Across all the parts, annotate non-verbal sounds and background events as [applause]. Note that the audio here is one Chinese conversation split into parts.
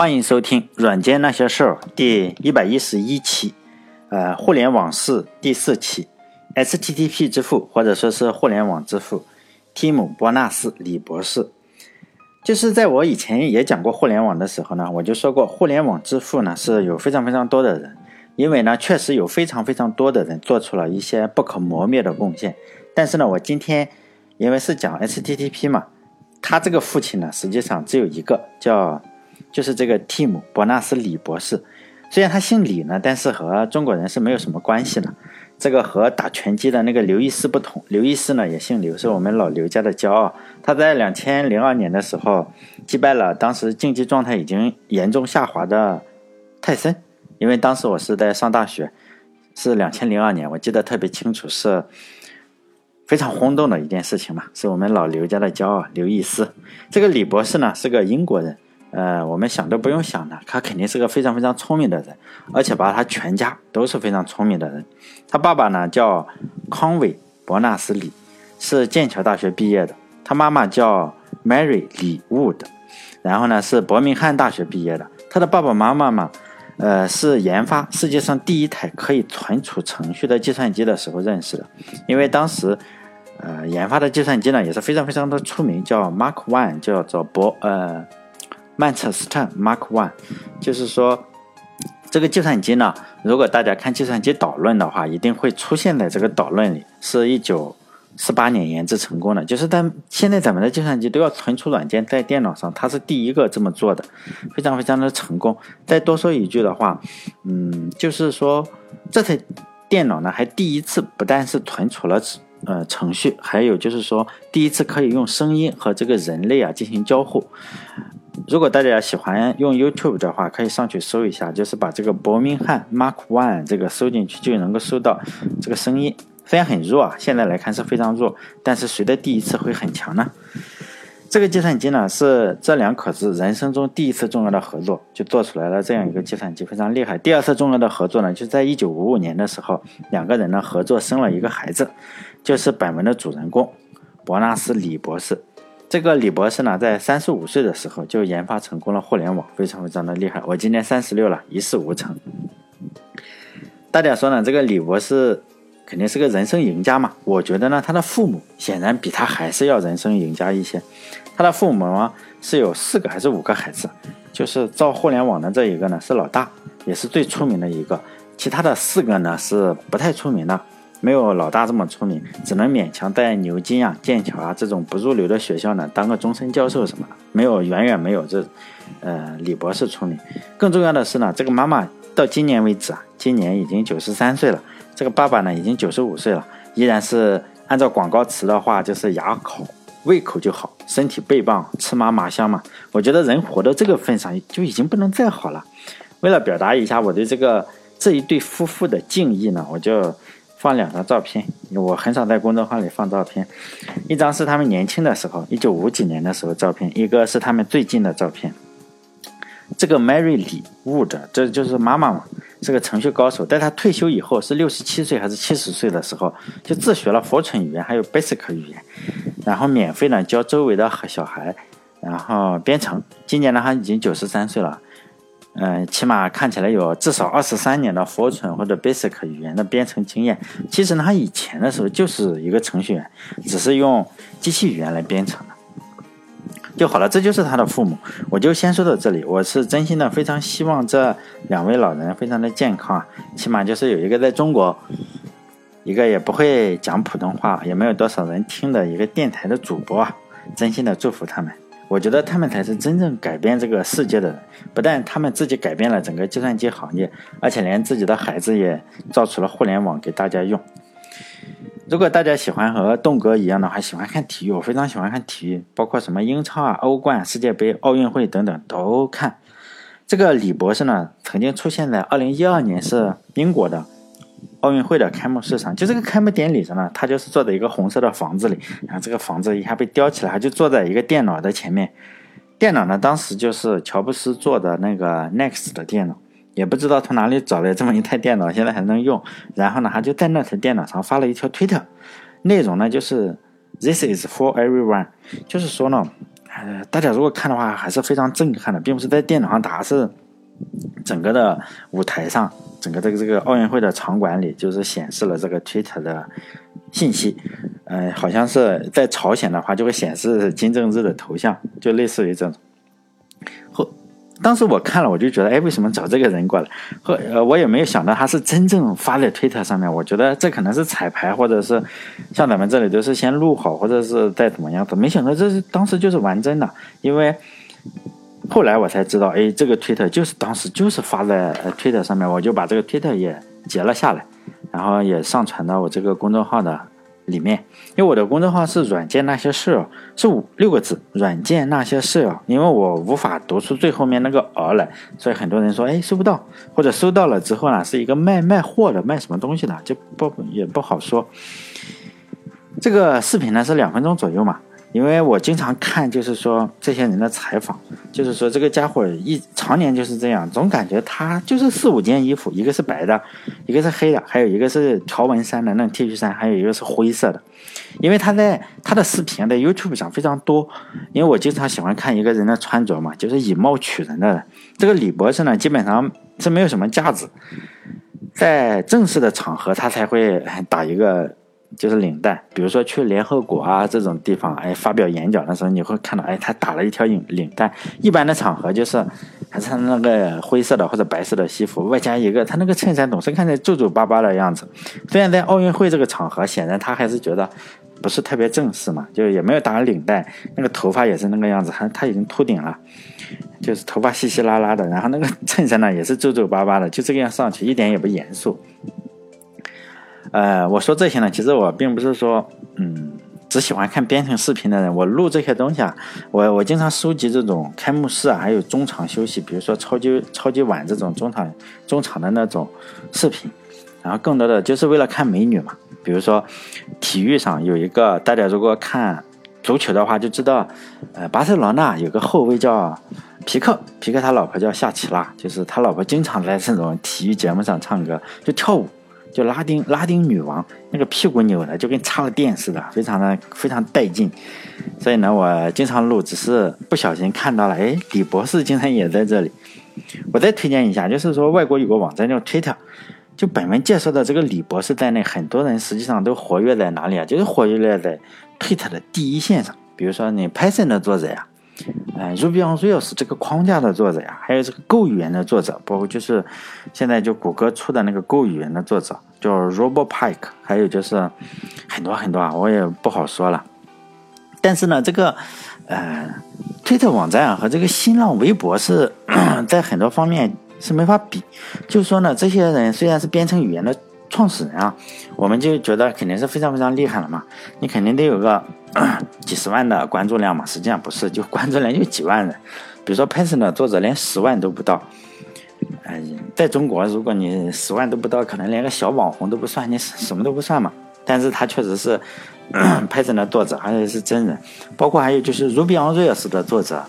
欢迎收听《软件那些事儿》第一百一十一期，呃，互联网事第四期，HTTP 之父或者说是互联网之父，提姆·伯纳斯·李博士。就是在我以前也讲过互联网的时候呢，我就说过，互联网之父呢是有非常非常多的人，因为呢确实有非常非常多的人做出了一些不可磨灭的贡献。但是呢，我今天因为是讲 HTTP 嘛，他这个父亲呢实际上只有一个，叫就是这个蒂姆·伯纳斯·李博士。虽然他姓李呢，但是和中国人是没有什么关系的。这个和打拳击的那个刘易斯不同，刘易斯呢也姓刘，是我们老刘家的骄傲。他在两千零二年的时候击败了当时竞技状态已经严重下滑的泰森。因为当时我是在上大学，是两千零二年，我记得特别清楚，是非常轰动的一件事情嘛，是我们老刘家的骄傲刘易斯。这个李博士呢是个英国人。呃，我们想都不用想的，他肯定是个非常非常聪明的人，而且把他全家都是非常聪明的人。他爸爸呢叫康韦·伯纳斯·李，是剑桥大学毕业的；他妈妈叫 Mary 李 Wood，然后呢是伯明翰大学毕业的。他的爸爸妈妈嘛，呃，是研发世界上第一台可以存储程序的计算机的时候认识的，因为当时，呃，研发的计算机呢也是非常非常的出名，叫 Mark One，叫做博呃。曼彻斯特 Mark One，就是说，这个计算机呢，如果大家看计算机导论的话，一定会出现在这个导论里。是一九四八年研制成功的，就是在现在咱们的计算机都要存储软件在电脑上，它是第一个这么做的，非常非常的成功。再多说一句的话，嗯，就是说这台电脑呢，还第一次不但是存储了呃程序，还有就是说第一次可以用声音和这个人类啊进行交互。如果大家喜欢用 YouTube 的话，可以上去搜一下，就是把这个伯明翰 Mark One 这个搜进去，就能够搜到这个声音。虽然很弱啊，现在来看是非常弱，但是谁的第一次会很强呢？这个计算机呢，是这两口子人生中第一次重要的合作，就做出来了这样一个计算机，非常厉害。第二次重要的合作呢，就在1955年的时候，两个人呢合作生了一个孩子，就是本文的主人公伯纳斯李博士。这个李博士呢，在三十五岁的时候就研发成功了互联网，非常非常的厉害。我今年三十六了，一事无成。大家说呢，这个李博士肯定是个人生赢家嘛？我觉得呢，他的父母显然比他还是要人生赢家一些。他的父母呢是有四个还是五个孩子？就是造互联网的这一个呢是老大，也是最出名的一个，其他的四个呢是不太出名的。没有老大这么出名，只能勉强在牛津啊、剑桥啊这种不入流的学校呢当个终身教授什么的，没有远远没有这，呃，李博士出名。更重要的是呢，这个妈妈到今年为止啊，今年已经九十三岁了，这个爸爸呢已经九十五岁了，依然是按照广告词的话，就是牙口、胃口就好，身体倍棒，吃嘛嘛香嘛。我觉得人活到这个份上就已经不能再好了。为了表达一下我对这个这一对夫妇的敬意呢，我就。放两张照片，我很少在公众号里放照片。一张是他们年轻的时候，一九五几年的时候照片；一个是他们最近的照片。这个 Mary 李 Wood，这就是妈妈嘛，是个程序高手。在她退休以后，是六十七岁还是七十岁的时候，就自学了 Fortran 语言，还有 Basic 语言，然后免费呢教周围的小孩，然后编程。今年呢，他已经九十三岁了。嗯，起码看起来有至少二十三年的 Fortran 或者 Basic 语言的编程经验。其实呢，他以前的时候就是一个程序员，只是用机器语言来编程的就好了。这就是他的父母。我就先说到这里。我是真心的非常希望这两位老人非常的健康，起码就是有一个在中国，一个也不会讲普通话，也没有多少人听的一个电台的主播，真心的祝福他们。我觉得他们才是真正改变这个世界的人。不但他们自己改变了整个计算机行业，而且连自己的孩子也造出了互联网给大家用。如果大家喜欢和栋哥一样的话，喜欢看体育，我非常喜欢看体育，包括什么英超啊、欧冠、世界杯、奥运会等等都看。这个李博士呢，曾经出现在2012年是英国的。奥运会的开幕式上，就这个开幕典礼上呢，他就是坐在一个红色的房子里，然后这个房子一下被吊起来，他就坐在一个电脑的前面。电脑呢，当时就是乔布斯做的那个 Next 的电脑，也不知道从哪里找来这么一台电脑，现在还能用。然后呢，他就在那台电脑上发了一条推特，内容呢就是 This is for everyone，就是说呢，呃，大家如果看的话，还是非常震撼的，并不是在电脑上打，是整个的舞台上，整个这个这个奥运会的场馆里，就是显示了这个 Twitter 的信息。嗯，好像是在朝鲜的话，就会显示金正日的头像，就类似于这种。后，当时我看了，我就觉得，哎，为什么找这个人过来？后，呃，我也没有想到他是真正发在推特上面。我觉得这可能是彩排，或者是像咱们这里都是先录好，或者是再怎么样的。没想到这是当时就是玩真的，因为后来我才知道，哎，这个推特就是当时就是发在推特上面，我就把这个推特也截了下来，然后也上传到我这个公众号的。里面，因为我的公众号是“软件那些事”，是五六个字，“软件那些事”哦。因为我无法读出最后面那个“儿”来，所以很多人说：“哎，收不到，或者收到了之后呢，是一个卖卖货的，卖什么东西的，就不也不好说。”这个视频呢是两分钟左右嘛。因为我经常看，就是说这些人的采访，就是说这个家伙一常年就是这样，总感觉他就是四五件衣服，一个是白的，一个是黑的，还有一个是条纹衫的那种 T 恤衫，还有一个是灰色的。因为他在他的视频在 YouTube 上非常多，因为我经常喜欢看一个人的穿着嘛，就是以貌取人的。这个李博士呢，基本上是没有什么架子，在正式的场合他才会打一个。就是领带，比如说去联合国啊这种地方，哎，发表演讲的时候，你会看到，哎，他打了一条领领带。一般的场合就是，还是那个灰色的或者白色的西服，外加一个他那个衬衫，总是看着皱皱巴巴的样子。虽然在奥运会这个场合，显然他还是觉得不是特别正式嘛，就也没有打领带，那个头发也是那个样子，还他已经秃顶了，就是头发稀稀拉拉的，然后那个衬衫呢也是皱皱巴巴的，就这个样上去，一点也不严肃。呃，我说这些呢，其实我并不是说，嗯，只喜欢看编程视频的人。我录这些东西啊，我我经常收集这种开幕式啊，还有中场休息，比如说超级超级碗这种中场中场的那种视频，然后更多的就是为了看美女嘛。比如说体育上有一个，大家如果看足球的话就知道，呃，巴塞罗那有个后卫叫皮克，皮克他老婆叫夏奇拉，就是他老婆经常在这种体育节目上唱歌，就跳舞。就拉丁拉丁女王那个屁股扭的就跟插了电似的，非常的非常带劲。所以呢，我经常录，只是不小心看到了，哎，李博士竟然也在这里。我再推荐一下，就是说外国有个网站叫 Twitter，就本文介绍的这个李博士在内，很多人实际上都活跃在哪里啊？就是活跃在 Twitter 的第一线上。比如说你 Python 的作者呀。嗯，Ruby on Rails 这个框架的作者呀，还有这个 Go 语言的作者，包括就是现在就谷歌出的那个 Go 语言的作者叫 RoboPike，还有就是很多很多啊，我也不好说了。但是呢，这个呃，推特网站啊和这个新浪微博是 [coughs] 在很多方面是没法比。就说呢，这些人虽然是编程语言的。创始人啊，我们就觉得肯定是非常非常厉害了嘛。你肯定得有个 [clears throat] 几十万的关注量嘛。实际上不是，就关注量就几万人。比如说 Python 的作者连十万都不到。嗯，在中国，如果你十万都不到，可能连个小网红都不算，你什么都不算嘛。但是他确实是 [clears throat] Python 的作者，而且是真人。包括还有就是 Ruby on Rails 的作者，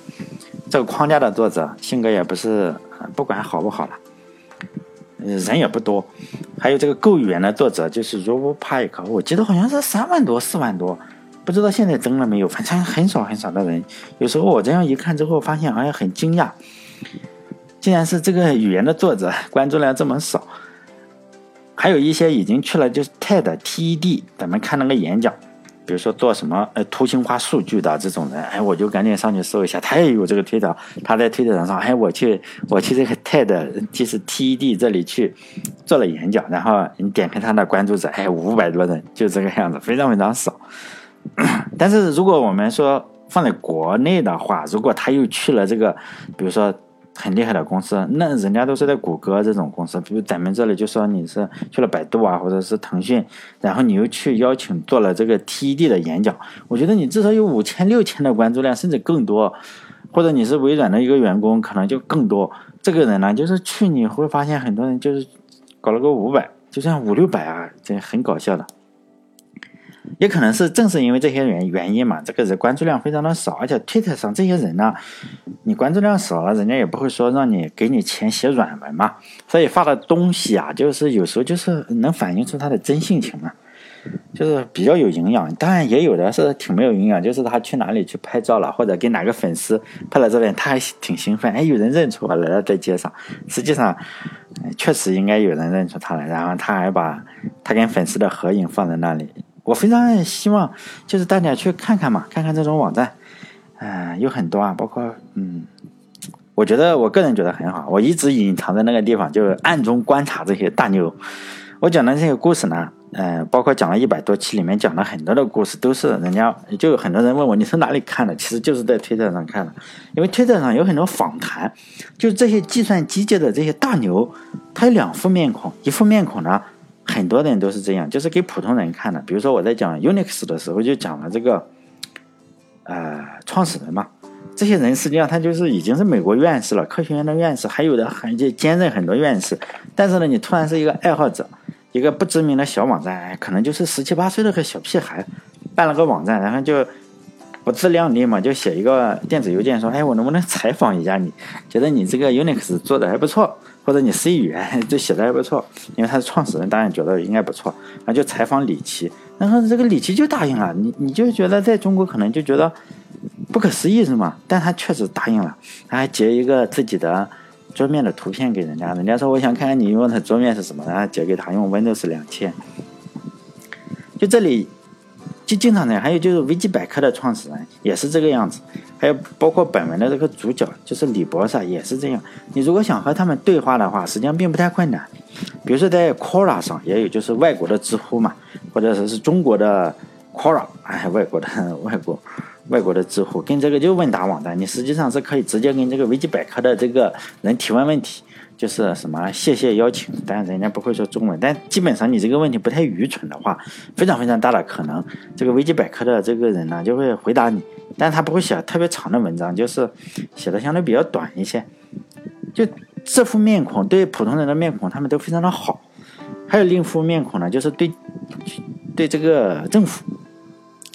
这个框架的作者，性格也不是不管好不好了。人也不多，还有这个 Go 语言的作者就是 Rob p i k 我记得好像是三万多、四万多，不知道现在增了没有，反正很少很少的人。有时候我这样一看之后，发现好像很惊讶，竟然是这个语言的作者关注量这么少。还有一些已经去了，就是 TED、TED，咱们看那个演讲。比如说做什么呃图形化数据的这种人，哎，我就赶紧上去搜一下，他也有这个推特，他在推特上说，哎，我去我去这个 TED 就是 TED 这里去做了演讲，然后你点开他的关注者，哎，五百多人，就这个样子，非常非常少。[clears throat] 但是如果我们说放在国内的话，如果他又去了这个，比如说。很厉害的公司，那人家都是在谷歌这种公司，比如咱们这里就说你是去了百度啊，或者是腾讯，然后你又去邀请做了这个 TED 的演讲，我觉得你至少有五千六千的关注量，甚至更多，或者你是微软的一个员工，可能就更多。这个人呢，就是去你会发现很多人就是搞了个五百，就像五六百啊，这很搞笑的。也可能是正是因为这些原原因嘛，这个人关注量非常的少，而且 Twitter 上这些人呢，你关注量少了，人家也不会说让你给你钱写软文嘛，所以发的东西啊，就是有时候就是能反映出他的真性情嘛。就是比较有营养。当然也有的是挺没有营养，就是他去哪里去拍照了，或者给哪个粉丝拍了照片，他还挺兴奋，哎，有人认出我来了，在街上。实际上，确实应该有人认出他来，然后他还把他跟粉丝的合影放在那里。我非常希望就是大家去看看嘛，看看这种网站，嗯，有很多啊，包括嗯。我觉得我个人觉得很好，我一直隐藏在那个地方，就暗中观察这些大牛。我讲的这些故事呢，嗯，包括讲了一百多期，里面讲了很多的故事，都是人家就有很多人问我你从哪里看的，其实就是在推特上看的，因为推特上有很多访谈，就这些计算机界的这些大牛，他有两副面孔，一副面孔呢，很多人都是这样，就是给普通人看的。比如说我在讲 Unix 的时候，就讲了这个，呃，创始人嘛。这些人实际上他就是已经是美国院士了，科学院的院士，还有的还就兼任很多院士。但是呢，你突然是一个爱好者，一个不知名的小网站，可能就是十七八岁的个小屁孩，办了个网站，然后就不自量力嘛，就写一个电子邮件说：“哎，我能不能采访一下你？觉得你这个 Unix 做的还不错，或者你 C 语言 [laughs] 就写的还不错，因为他是创始人，当然觉得应该不错。然后就采访李琦，然后这个李琦就答应了。你你就觉得在中国可能就觉得。不可思议是吗？但他确实答应了，他还截一个自己的桌面的图片给人家，人家说我想看看你用的桌面是什么，然后截给他用 Windows 两千。就这里就经常这样，还有就是维基百科的创始人也是这个样子，还有包括本文的这个主角就是李博士也是这样。你如果想和他们对话的话，实际上并不太困难。比如说在 Quora 上也有，就是外国的知乎嘛，或者说是中国的 Quora，哎，外国的外国。外国的知乎跟这个就问答网站，你实际上是可以直接跟这个维基百科的这个人提问问题，就是什么谢谢邀请，当然人家不会说中文，但基本上你这个问题不太愚蠢的话，非常非常大的可能，这个维基百科的这个人呢就会回答你，但他不会写特别长的文章，就是写的相对比较短一些。就这副面孔对普通人的面孔，他们都非常的好。还有另一副面孔呢，就是对对这个政府。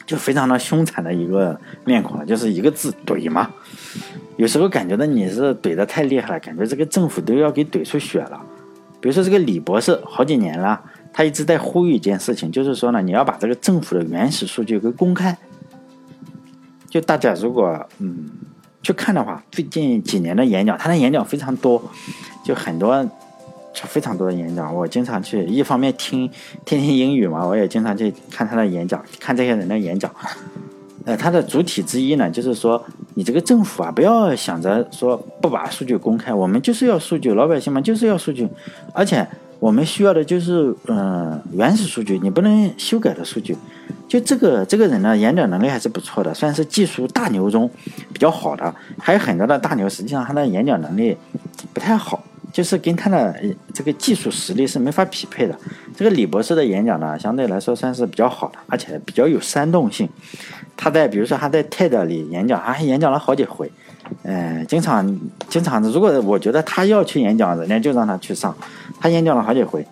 就非常的凶残的一个面孔了，就是一个字怼嘛。有时候感觉到你是怼的太厉害了，感觉这个政府都要给怼出血了。比如说这个李博士，好几年了，他一直在呼吁一件事情，就是说呢，你要把这个政府的原始数据给公开。就大家如果嗯去看的话，最近几年的演讲，他的演讲非常多，就很多。非常多的演讲，我经常去，一方面听听听英语嘛，我也经常去看他的演讲，看这些人的演讲。呃，它的主体之一呢，就是说，你这个政府啊，不要想着说不把数据公开，我们就是要数据，老百姓嘛就是要数据，而且我们需要的就是嗯原始数据，你不能修改的数据。就这个这个人呢，演讲能力还是不错的，算是技术大牛中比较好的。还有很多的大牛，实际上他的演讲能力不太好。就是跟他的这个技术实力是没法匹配的。这个李博士的演讲呢，相对来说算是比较好的，而且比较有煽动性。他在比如说他在 TED 里演讲，他还演讲了好几回。嗯，经常经常的，如果我觉得他要去演讲，人家就让他去上。他演讲了好几回，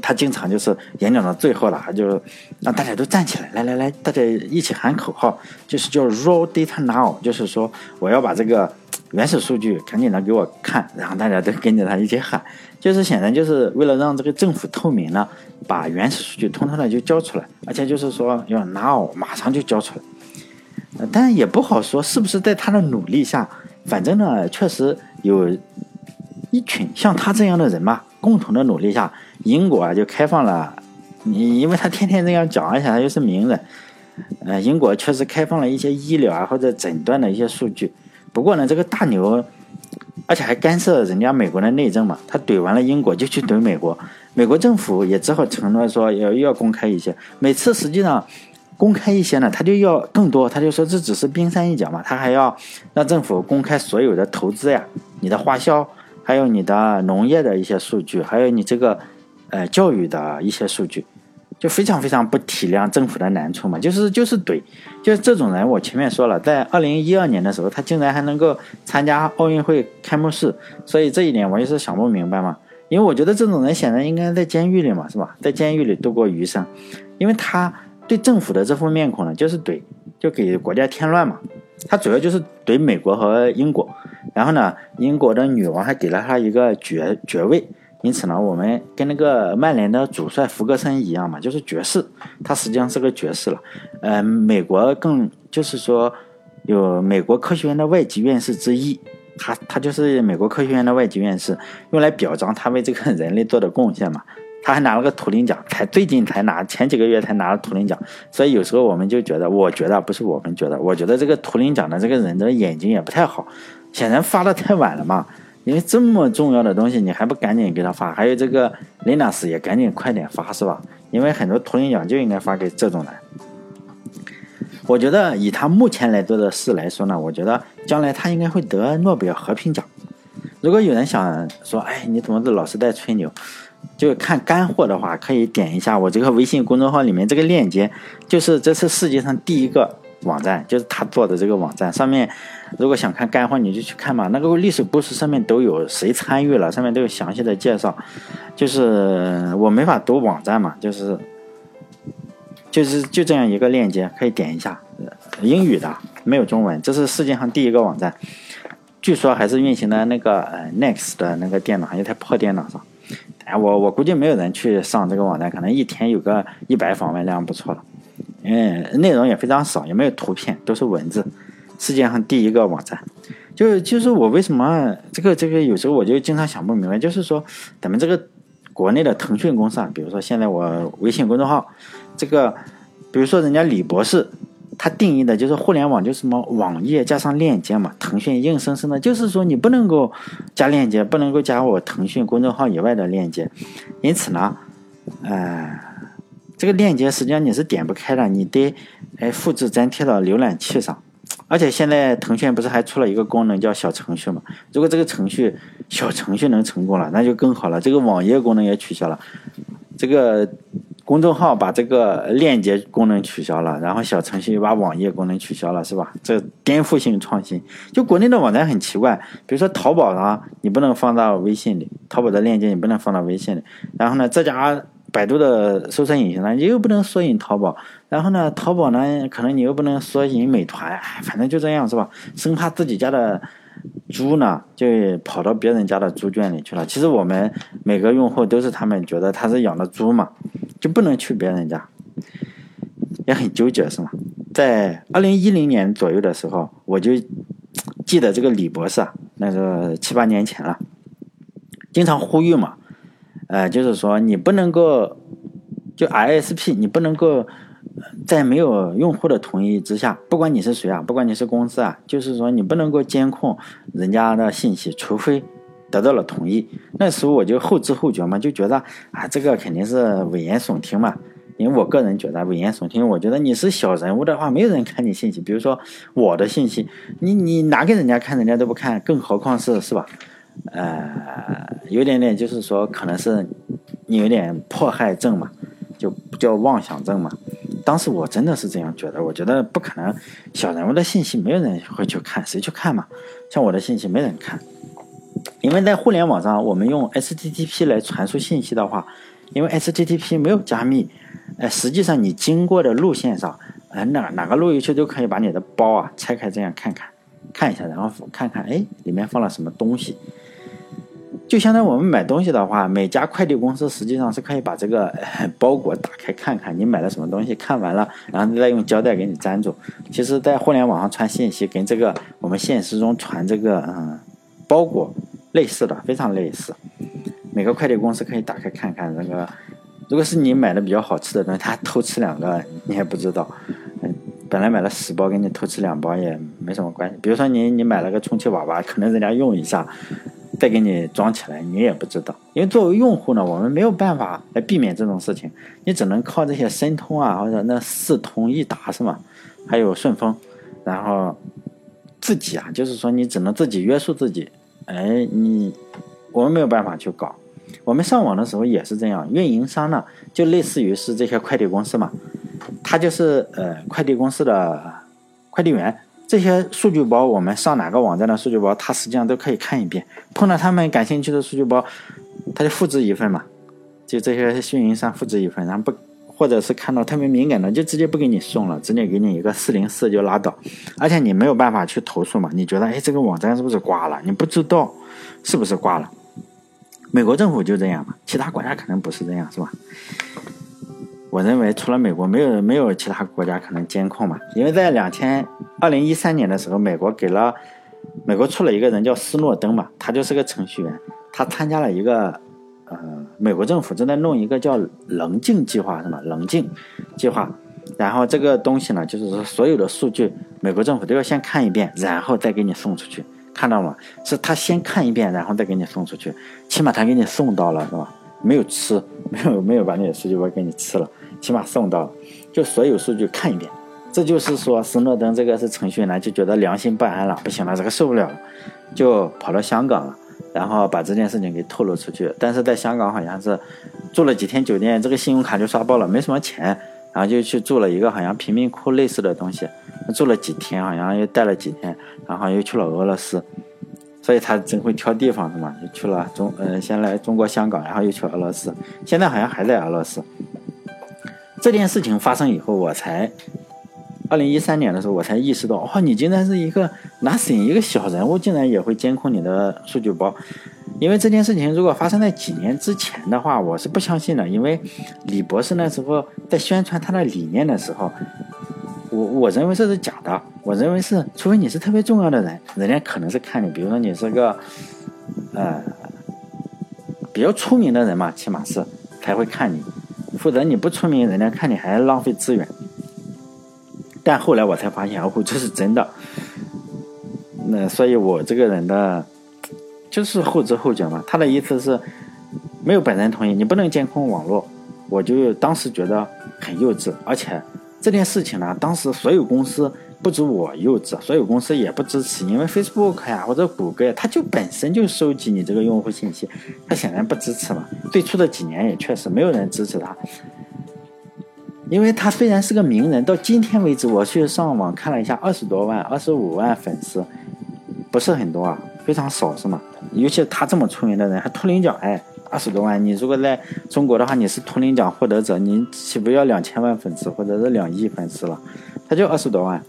他经常就是演讲到最后了，他就让大家都站起来，来来来，大家一起喊口号，就是叫 Raw Data Now，就是说我要把这个。原始数据赶紧的给我看，然后大家都跟着他一起喊，就是显然就是为了让这个政府透明呢，把原始数据通通的就交出来，而且就是说要 now 马上就交出来。但也不好说是不是在他的努力下，反正呢确实有一群像他这样的人嘛，共同的努力下，英国啊就开放了，你因为他天天这样讲，而且他又是名人，呃，英国确实开放了一些医疗啊或者诊断的一些数据。不过呢，这个大牛，而且还干涉人家美国的内政嘛。他怼完了英国，就去怼美国。美国政府也只好承诺说要要公开一些。每次实际上公开一些呢，他就要更多。他就说这只是冰山一角嘛，他还要让政府公开所有的投资呀、你的花销，还有你的农业的一些数据，还有你这个呃教育的一些数据。就非常非常不体谅政府的难处嘛，就是就是怼，就是这种人。我前面说了，在二零一二年的时候，他竟然还能够参加奥运会开幕式，所以这一点我也是想不明白嘛。因为我觉得这种人显然应该在监狱里嘛，是吧？在监狱里度过余生，因为他对政府的这副面孔呢，就是怼，就给国家添乱嘛。他主要就是怼美国和英国，然后呢，英国的女王还给了他一个爵爵位。因此呢，我们跟那个曼联的主帅弗格森一样嘛，就是爵士，他实际上是个爵士了。呃，美国更就是说，有美国科学院的外籍院士之一，他他就是美国科学院的外籍院士，用来表彰他为这个人类做的贡献嘛。他还拿了个图灵奖，才最近才拿，前几个月才拿了图灵奖。所以有时候我们就觉得，我觉得不是我们觉得，我觉得这个图灵奖的这个人的眼睛也不太好，显然发的太晚了嘛。因为这么重要的东西，你还不赶紧给他发？还有这个 Linux 也赶紧快点发，是吧？因为很多图灵奖就应该发给这种人。我觉得以他目前来做的事来说呢，我觉得将来他应该会得诺贝尔和平奖。如果有人想说，哎，你怎么老是在吹牛？就看干货的话，可以点一下我这个微信公众号里面这个链接，就是这是世界上第一个。网站就是他做的这个网站，上面如果想看干货，你就去看嘛。那个历史故事上面都有谁参与了，上面都有详细的介绍。就是我没法读网站嘛，就是就是就这样一个链接，可以点一下。英语的没有中文，这是世界上第一个网站，据说还是运行的那个呃 Next 的那个电脑，一台破电脑上。哎，我我估计没有人去上这个网站，可能一天有个一百访问量不错了。嗯，内容也非常少，也没有图片，都是文字。世界上第一个网站，就就是我为什么这个这个有时候我就经常想不明白，就是说咱们这个国内的腾讯公司啊，比如说现在我微信公众号，这个比如说人家李博士，他定义的就是互联网就是什么网页加上链接嘛，腾讯硬生生的就是说你不能够加链接，不能够加我腾讯公众号以外的链接，因此呢，呃。这个链接实际上你是点不开的，你得哎复制粘贴到浏览器上。而且现在腾讯不是还出了一个功能叫小程序嘛？如果这个程序小程序能成功了，那就更好了。这个网页功能也取消了，这个公众号把这个链接功能取消了，然后小程序又把网页功能取消了，是吧？这颠覆性创新。就国内的网站很奇怪，比如说淘宝上你不能放到微信里，淘宝的链接你不能放到微信里。然后呢，这家。百度的搜索引擎呢，你又不能索引淘宝，然后呢，淘宝呢，可能你又不能索引美团，反正就这样是吧？生怕自己家的猪呢，就跑到别人家的猪圈里去了。其实我们每个用户都是他们觉得他是养的猪嘛，就不能去别人家，也很纠结是吗？在二零一零年左右的时候，我就记得这个李博士啊，那个七八年前了，经常呼吁嘛。呃，就是说你不能够，就 ISP，你不能够在没有用户的同意之下，不管你是谁啊，不管你是公司啊，就是说你不能够监控人家的信息，除非得到了同意。那时候我就后知后觉嘛，就觉得啊，这个肯定是危言耸听嘛。因为我个人觉得危言耸听，我觉得你是小人物的话，没有人看你信息。比如说我的信息，你你拿给人家看，人家都不看，更何况是是吧？呃，有点点，就是说，可能是你有点迫害症嘛，就叫妄想症嘛。当时我真的是这样觉得，我觉得不可能，小人物的信息没有人会去看，谁去看嘛？像我的信息没人看，因为在互联网上，我们用 HTTP 来传输信息的话，因为 HTTP 没有加密，呃，实际上你经过的路线上，呃，哪哪个路由器都可以把你的包啊拆开这样看看，看一下，然后看看，哎，里面放了什么东西。就相当于我们买东西的话，每家快递公司实际上是可以把这个 [laughs] 包裹打开看看你买了什么东西，看完了，然后再用胶带给你粘住。其实，在互联网上传信息，跟这个我们现实中传这个嗯包裹类似的，非常类似。每个快递公司可以打开看看这个，如果是你买的比较好吃的东西，他偷吃两个你也不知道。嗯，本来买了十包，给你偷吃两包也没什么关系。比如说你你买了个充气娃娃，可能人家用一下。再给你装起来，你也不知道，因为作为用户呢，我们没有办法来避免这种事情，你只能靠这些申通啊，或者那四通一达是吗？还有顺丰，然后自己啊，就是说你只能自己约束自己，哎，你我们没有办法去搞，我们上网的时候也是这样，运营商呢就类似于是这些快递公司嘛，他就是呃快递公司的快递员。这些数据包，我们上哪个网站的数据包，他实际上都可以看一遍。碰到他们感兴趣的数据包，他就复制一份嘛，就这些运营商复制一份，然后不，或者是看到特别敏感的，就直接不给你送了，直接给你一个四零四就拉倒。而且你没有办法去投诉嘛，你觉得哎这个网站是不是挂了？你不知道是不是挂了。美国政府就这样嘛，其他国家可能不是这样，是吧？我认为除了美国，没有没有其他国家可能监控嘛。因为在两千二零一三年的时候，美国给了美国出了一个人叫斯诺登嘛，他就是个程序员，他参加了一个呃美国政府正在弄一个叫棱镜计划，是吗？棱镜计划，然后这个东西呢，就是说所有的数据，美国政府都要先看一遍，然后再给你送出去，看到吗？是他先看一遍，然后再给你送出去，起码他给你送到了，是吧？没有吃，没有没有把你的数据包给你吃了。起码送到了，就所有数据看一遍，这就是说，斯诺登这个是程序员，就觉得良心不安了，不行了，这个受不了了，就跑到香港了，然后把这件事情给透露出去。但是在香港好像是住了几天酒店，这个信用卡就刷爆了，没什么钱，然后就去住了一个好像贫民窟类似的东西，住了几天，好像又待了几天，然后又去了俄罗斯，所以他真会挑地方是吗？就去了中，呃，先来中国香港，然后又去俄罗斯，现在好像还在俄罗斯。这件事情发生以后，我才二零一三年的时候，我才意识到，哦，你竟然是一个 nothing，一个小人物，竟然也会监控你的数据包。因为这件事情如果发生在几年之前的话，我是不相信的。因为李博士那时候在宣传他的理念的时候，我我认为这是假的。我认为是，除非你是特别重要的人，人家可能是看你，比如说你是个呃比较出名的人嘛，起码是才会看你。否则你不出名，人家看你还浪费资源。但后来我才发现，哦，这是真的。那所以，我这个人的就是后知后觉嘛。他的意思是，没有本人同意，你不能监控网络。我就当时觉得很幼稚，而且这件事情呢，当时所有公司。不止我幼稚，所有公司也不支持，因为 Facebook 呀或者谷歌呀，它就本身就收集你这个用户信息，它显然不支持嘛。最初的几年也确实没有人支持他，因为他虽然是个名人，到今天为止，我去上网看了一下，二十多万、二十五万粉丝，不是很多啊，非常少是吗？尤其他这么出名的人，还图灵奖，哎，二十多万，你如果在中国的话，你是图灵奖获得者，你岂不要两千万粉丝或者是两亿粉丝了？他就二十多万。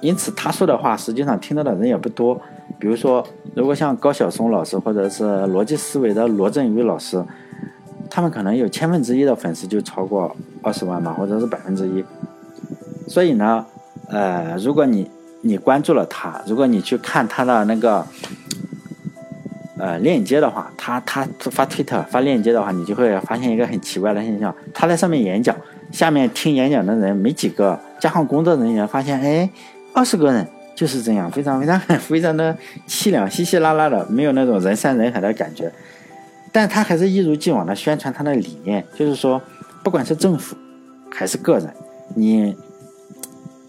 因此，他说的话实际上听到的人也不多。比如说，如果像高晓松老师或者是逻辑思维的罗振宇老师，他们可能有千分之一的粉丝就超过二十万吧，或者是百分之一。所以呢，呃，如果你你关注了他，如果你去看他的那个呃链接的话，他他发推特发链接的话，你就会发现一个很奇怪的现象：他在上面演讲，下面听演讲的人没几个，加上工作人员发现，哎。二十个人就是这样，非常非常非常的凄凉，稀稀拉拉的，没有那种人山人海的感觉。但他还是一如既往的宣传他的理念，就是说，不管是政府还是个人，你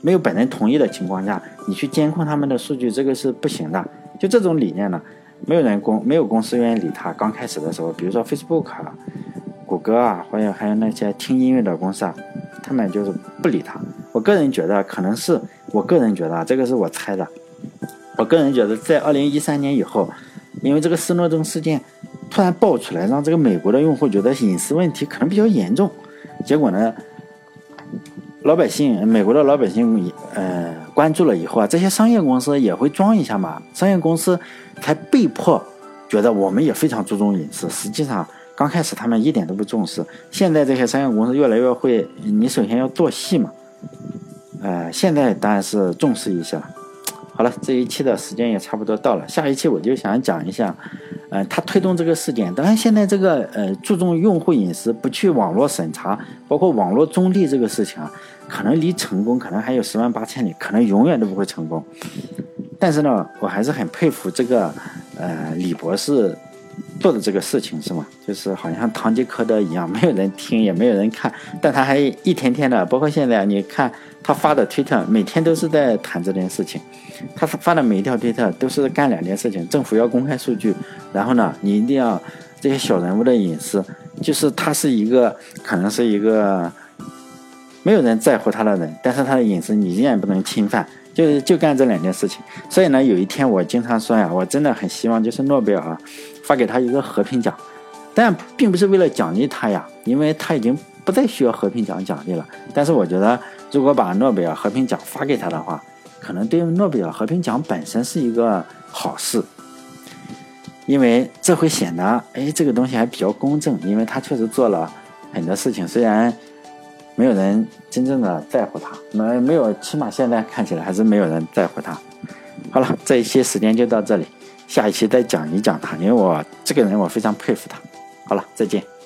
没有本人同意的情况下，你去监控他们的数据，这个是不行的。就这种理念呢，没有人公，没有公司愿意理他。刚开始的时候，比如说 Facebook、谷歌啊，或者还有那些听音乐的公司啊，他们就是不理他。我个人觉得，可能是我个人觉得啊，这个是我猜的。我个人觉得，在二零一三年以后，因为这个斯诺登事件突然爆出来，让这个美国的用户觉得隐私问题可能比较严重。结果呢，老百姓，美国的老百姓，呃，关注了以后啊，这些商业公司也会装一下嘛。商业公司才被迫觉得我们也非常注重隐私。实际上，刚开始他们一点都不重视。现在这些商业公司越来越会，你首先要做戏嘛。呃，现在当然是重视一下。好了，这一期的时间也差不多到了，下一期我就想讲一下，呃，他推动这个事件。当然，现在这个呃注重用户隐私、不去网络审查，包括网络中立这个事情啊，可能离成功可能还有十万八千里，可能永远都不会成功。但是呢，我还是很佩服这个呃李博士做的这个事情，是吗？就是好像堂吉诃德一样，没有人听，也没有人看，但他还一天天的，包括现在你看。他发的推特每天都是在谈这件事情，他发的每一条推特都是干两件事情：政府要公开数据，然后呢，你一定要这些小人物的隐私，就是他是一个可能是一个没有人在乎他的人，但是他的隐私你依然不能侵犯，就是就干这两件事情。所以呢，有一天我经常说呀，我真的很希望就是诺贝尔啊发给他一个和平奖，但并不是为了奖励他呀，因为他已经不再需要和平奖奖励了，但是我觉得如果把诺贝尔和平奖发给他的话，可能对于诺贝尔和平奖本身是一个好事。因为这会显得，哎，这个东西还比较公正，因为他确实做了很多事情，虽然没有人真正的在乎他，没没有，起码现在看起来还是没有人在乎他。好了，这一期时间就到这里。下一期再讲一讲他因为我这个人我非常佩服他。好了再见。